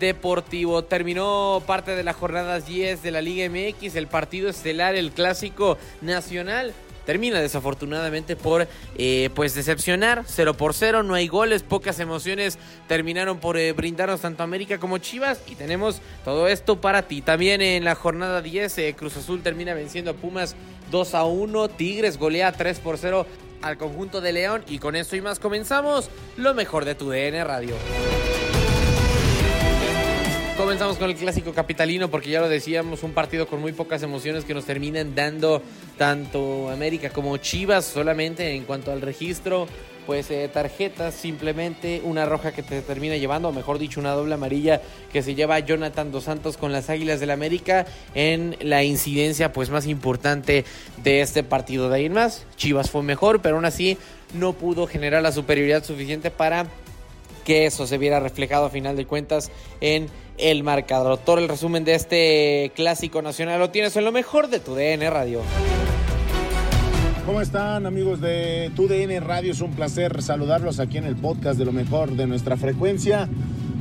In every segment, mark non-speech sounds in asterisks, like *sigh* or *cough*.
deportivo. Terminó parte de la jornada 10 de la Liga MX, el partido estelar, el clásico nacional. Termina desafortunadamente por eh, pues decepcionar 0 por 0, no hay goles, pocas emociones terminaron por eh, brindarnos tanto América como Chivas y tenemos todo esto para ti. También en la jornada 10 eh, Cruz Azul termina venciendo a Pumas 2 a 1, Tigres golea 3 por 0 al conjunto de León y con eso y más comenzamos lo mejor de tu DN Radio. Comenzamos con el clásico capitalino porque ya lo decíamos, un partido con muy pocas emociones que nos terminan dando tanto América como Chivas solamente en cuanto al registro. Pues eh, tarjetas, simplemente una roja que te termina llevando, o mejor dicho, una doble amarilla que se lleva Jonathan Dos Santos con las Águilas del América en la incidencia pues más importante de este partido. De ahí en más, Chivas fue mejor, pero aún así no pudo generar la superioridad suficiente para que eso se viera reflejado a final de cuentas en el marcador. Todo el resumen de este clásico nacional lo tienes en lo mejor de tu DN Radio. ¿Cómo están amigos de TUDN Radio? Es un placer saludarlos aquí en el podcast de lo mejor de nuestra frecuencia.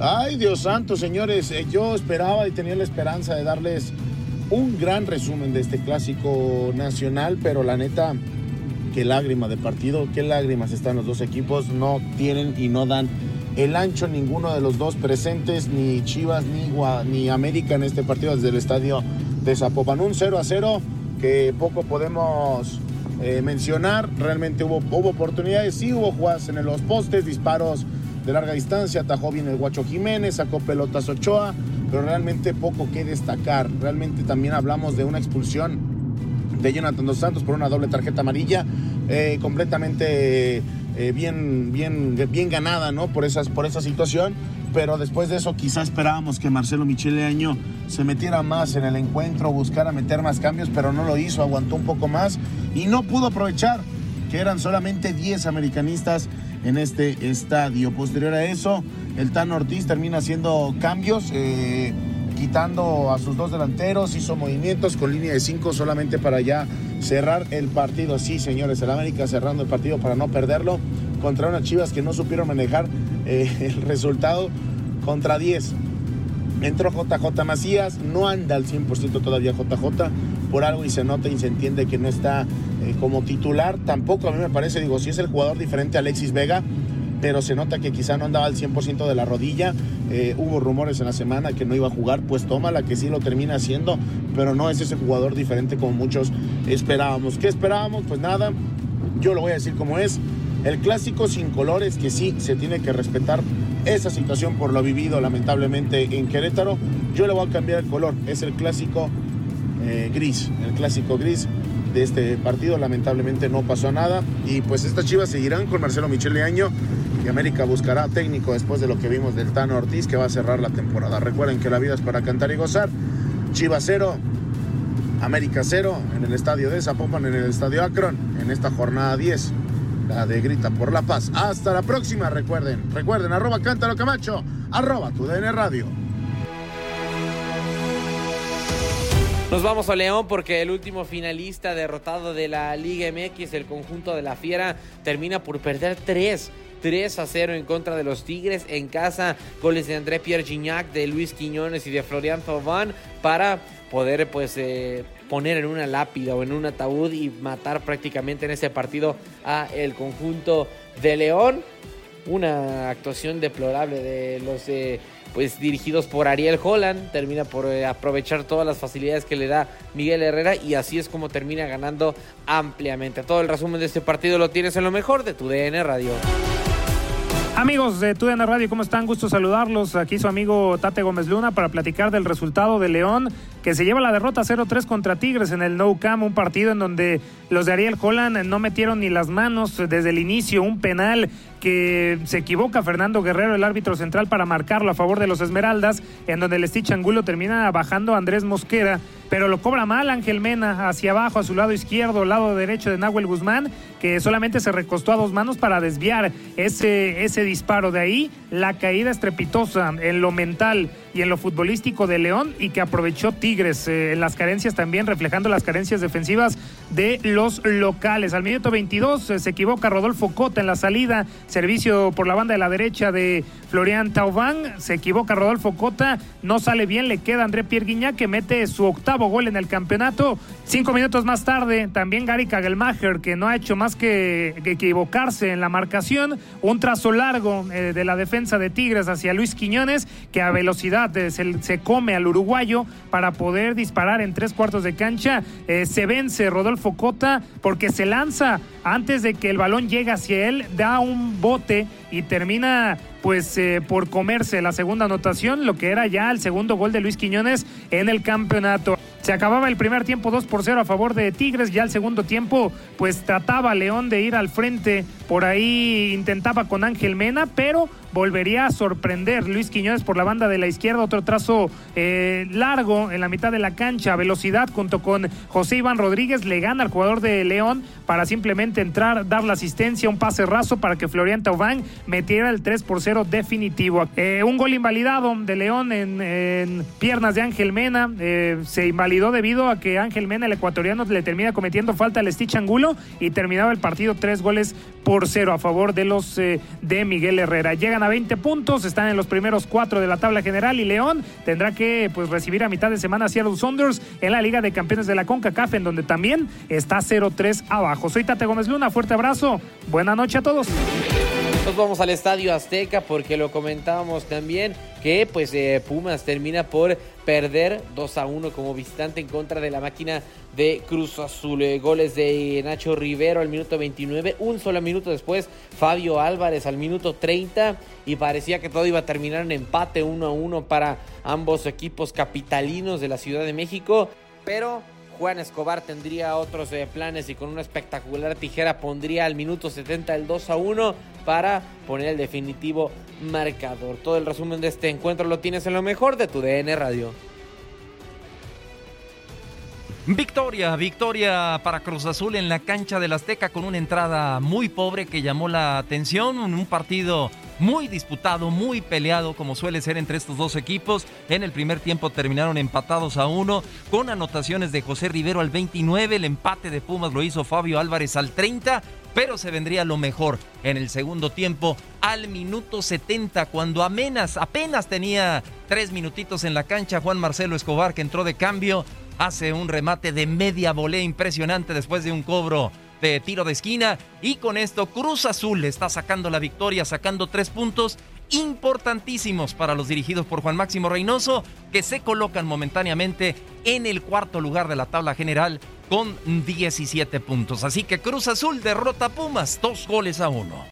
Ay, Dios santo, señores, eh, yo esperaba y tenía la esperanza de darles un gran resumen de este clásico nacional, pero la neta, qué lágrima de partido, qué lágrimas están los dos equipos, no tienen y no dan el ancho ninguno de los dos presentes, ni Chivas ni, Gua- ni América en este partido desde el estadio de Zapopan. Un 0 a 0 que poco podemos eh, mencionar. Realmente hubo, oportunidades, sí hubo jugadas en los postes, disparos de larga distancia, atajó bien el Guacho Jiménez, sacó pelotas Ochoa, pero realmente poco que destacar. Realmente también hablamos de una expulsión de Jonathan Dos Santos por una doble tarjeta amarilla, eh, completamente bien, bien, bien ganada, ¿no? Por, esas, por esa situación. Pero después de eso quizá esperábamos que Marcelo Michele Año se metiera más en el encuentro, buscara meter más cambios, pero no lo hizo, aguantó un poco más y no pudo aprovechar que eran solamente 10 americanistas en este estadio. Posterior a eso, el Tan Ortiz termina haciendo cambios, eh, quitando a sus dos delanteros, hizo movimientos con línea de 5 solamente para ya cerrar el partido. Sí, señores, el América cerrando el partido para no perderlo contra unas chivas que no supieron manejar eh, *laughs* el resultado contra 10. Entró JJ Macías, no anda al 100% todavía JJ, por algo y se nota y se entiende que no está eh, como titular. Tampoco a mí me parece, digo, si es el jugador diferente a Alexis Vega, pero se nota que quizá no andaba al 100% de la rodilla. Eh, hubo rumores en la semana que no iba a jugar, pues tómala que sí lo termina haciendo, pero no es ese jugador diferente como muchos esperábamos. ¿Qué esperábamos? Pues nada, yo lo voy a decir como es. El clásico sin colores, que sí se tiene que respetar esa situación por lo vivido lamentablemente en Querétaro. Yo le voy a cambiar el color, es el clásico eh, gris, el clásico gris de este partido. Lamentablemente no pasó nada y pues estas chivas seguirán con Marcelo Michele Año y América buscará técnico después de lo que vimos del Tano Ortiz que va a cerrar la temporada. Recuerden que la vida es para cantar y gozar. Chivas cero, América cero en el estadio de Zapopan, en el estadio Akron, en esta jornada 10 la de Grita por la Paz. Hasta la próxima, recuerden, recuerden, arroba Cántaro Camacho, arroba tu DN Radio. Nos vamos a León porque el último finalista derrotado de la Liga MX, el conjunto de la Fiera, termina por perder 3. 3 a 0 en contra de los Tigres en casa. Goles de André Pierre Gignac, de Luis Quiñones y de Florian Thauvin para poder pues eh, poner en una lápida o en un ataúd y matar prácticamente en ese partido a el conjunto de León. Una actuación deplorable de los eh, pues dirigidos por Ariel Holland, termina por eh, aprovechar todas las facilidades que le da Miguel Herrera y así es como termina ganando ampliamente. Todo el resumen de este partido lo tienes en lo mejor de tu DN Radio. Amigos de TUDN Radio, ¿cómo están? Gusto saludarlos. Aquí su amigo Tate Gómez Luna para platicar del resultado de León, que se lleva la derrota 0-3 contra Tigres en el No Cam, un partido en donde los de Ariel Holland no metieron ni las manos desde el inicio, un penal que se equivoca Fernando Guerrero, el árbitro central, para marcarlo a favor de los Esmeraldas, en donde el Stitch Angulo termina bajando a Andrés Mosquera, pero lo cobra mal Ángel Mena hacia abajo, a su lado izquierdo, lado derecho de Nahuel Guzmán, que solamente se recostó a dos manos para desviar ese, ese disparo. De ahí la caída estrepitosa en lo mental y en lo futbolístico de León y que aprovechó Tigres eh, en las carencias también, reflejando las carencias defensivas de los locales. Al minuto 22 eh, se equivoca Rodolfo Cota en la salida, servicio por la banda de la derecha de Florian Taubán, se equivoca Rodolfo Cota, no sale bien, le queda André Pierre Guignac que mete su octavo gol en el campeonato. Cinco minutos más tarde, también Gary Kagelmacher, que no ha hecho más que, equivocarse en la marcación, un trazo largo eh, de la defensa de Tigres hacia Luis Quiñones, que a velocidad se, come al uruguayo para poder disparar en tres cuartos de cancha. Eh, se vence Rodolfo Cota porque se lanza antes de que el balón llegue hacia él, da un bote y termina pues eh, por comerse la segunda anotación, lo que era ya el segundo gol de Luis Quiñones en el campeonato. Se acababa el primer tiempo 2 por 0 a favor de Tigres, ya el segundo tiempo pues trataba León de ir al frente, por ahí intentaba con Ángel Mena, pero volvería a sorprender Luis Quiñones por la banda de la izquierda, otro trazo eh, largo en la mitad de la cancha, velocidad junto con José Iván Rodríguez, le gana al jugador de León para simplemente entrar, dar la asistencia, un pase raso para que Florian Taubán metiera el 3 por 0 definitivo. Eh, un gol invalidado de León en, piernas de Ángel Mena, eh, se invalidó debido a que Ángel Mena, el ecuatoriano, le termina cometiendo falta al Stitch Angulo y terminaba el partido tres goles por cero a favor de los eh, de Miguel Herrera. Llegan a 20 puntos, están en los primeros cuatro de la tabla general y León tendrá que pues recibir a mitad de semana a Seattle Saunders en la Liga de Campeones de la CONCACAF, en donde también está 0-3 abajo. Soy Tate Gómez Luna, fuerte abrazo, buena noche a todos. Nos vamos al Estadio Azteca porque lo comentábamos también que pues eh, Pumas termina por perder 2 a 1 como visitante en contra de la máquina de Cruz Azul. Eh, goles de Nacho Rivero al minuto 29, un solo minuto después Fabio Álvarez al minuto 30 y parecía que todo iba a terminar en empate 1 a 1 para ambos equipos capitalinos de la Ciudad de México, pero Juan Escobar tendría otros eh, planes y con una espectacular tijera pondría al minuto 70 el 2 a 1 para poner el definitivo marcador. Todo el resumen de este encuentro lo tienes en lo mejor de tu DN Radio. Victoria, victoria para Cruz Azul en la cancha del Azteca con una entrada muy pobre que llamó la atención, un partido muy disputado, muy peleado, como suele ser entre estos dos equipos. En el primer tiempo terminaron empatados a uno, con anotaciones de José Rivero al 29. El empate de Pumas lo hizo Fabio Álvarez al 30 pero se vendría lo mejor en el segundo tiempo al minuto 70 cuando apenas, apenas tenía tres minutitos en la cancha Juan Marcelo Escobar que entró de cambio hace un remate de media volea impresionante después de un cobro de tiro de esquina y con esto Cruz Azul está sacando la victoria, sacando tres puntos importantísimos para los dirigidos por Juan Máximo Reynoso, que se colocan momentáneamente en el cuarto lugar de la tabla general con 17 puntos. Así que Cruz Azul derrota a Pumas, dos goles a uno.